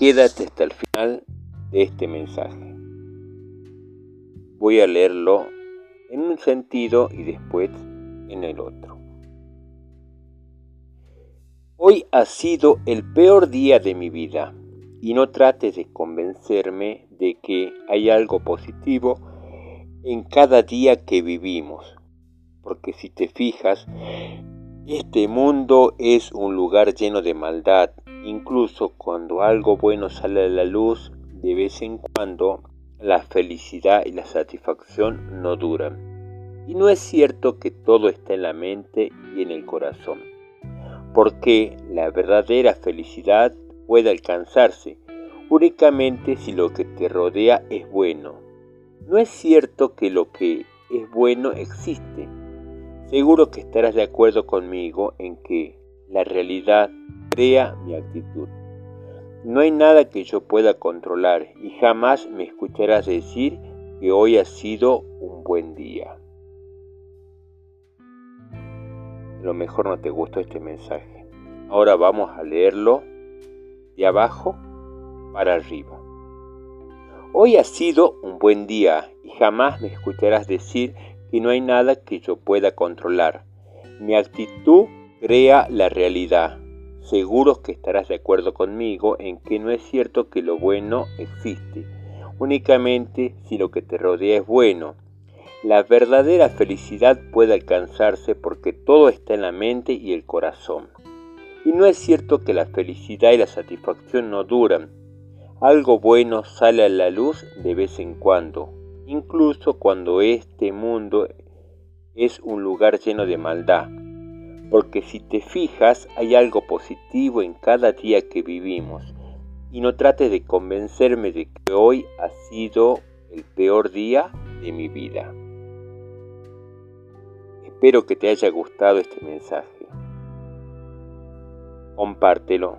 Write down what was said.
quédate hasta el final de este mensaje. Voy a leerlo en un sentido y después en el otro. Hoy ha sido el peor día de mi vida y no trates de convencerme de que hay algo positivo en cada día que vivimos, porque si te fijas, este mundo es un lugar lleno de maldad, incluso cuando algo bueno sale a la luz, de vez en cuando la felicidad y la satisfacción no duran. Y no es cierto que todo está en la mente y en el corazón porque la verdadera felicidad puede alcanzarse únicamente si lo que te rodea es bueno. No es cierto que lo que es bueno existe. Seguro que estarás de acuerdo conmigo en que la realidad crea mi actitud. No hay nada que yo pueda controlar y jamás me escucharás decir que hoy ha sido un buen día. lo mejor no te gustó este mensaje. Ahora vamos a leerlo de abajo para arriba. Hoy ha sido un buen día y jamás me escucharás decir que no hay nada que yo pueda controlar. Mi actitud crea la realidad. Seguro que estarás de acuerdo conmigo en que no es cierto que lo bueno existe, únicamente si lo que te rodea es bueno. La verdadera felicidad puede alcanzarse porque todo está en la mente y el corazón. Y no es cierto que la felicidad y la satisfacción no duran. Algo bueno sale a la luz de vez en cuando, incluso cuando este mundo es un lugar lleno de maldad. Porque si te fijas, hay algo positivo en cada día que vivimos. Y no trates de convencerme de que hoy ha sido el peor día de mi vida. Espero que te haya gustado este mensaje. Compártelo.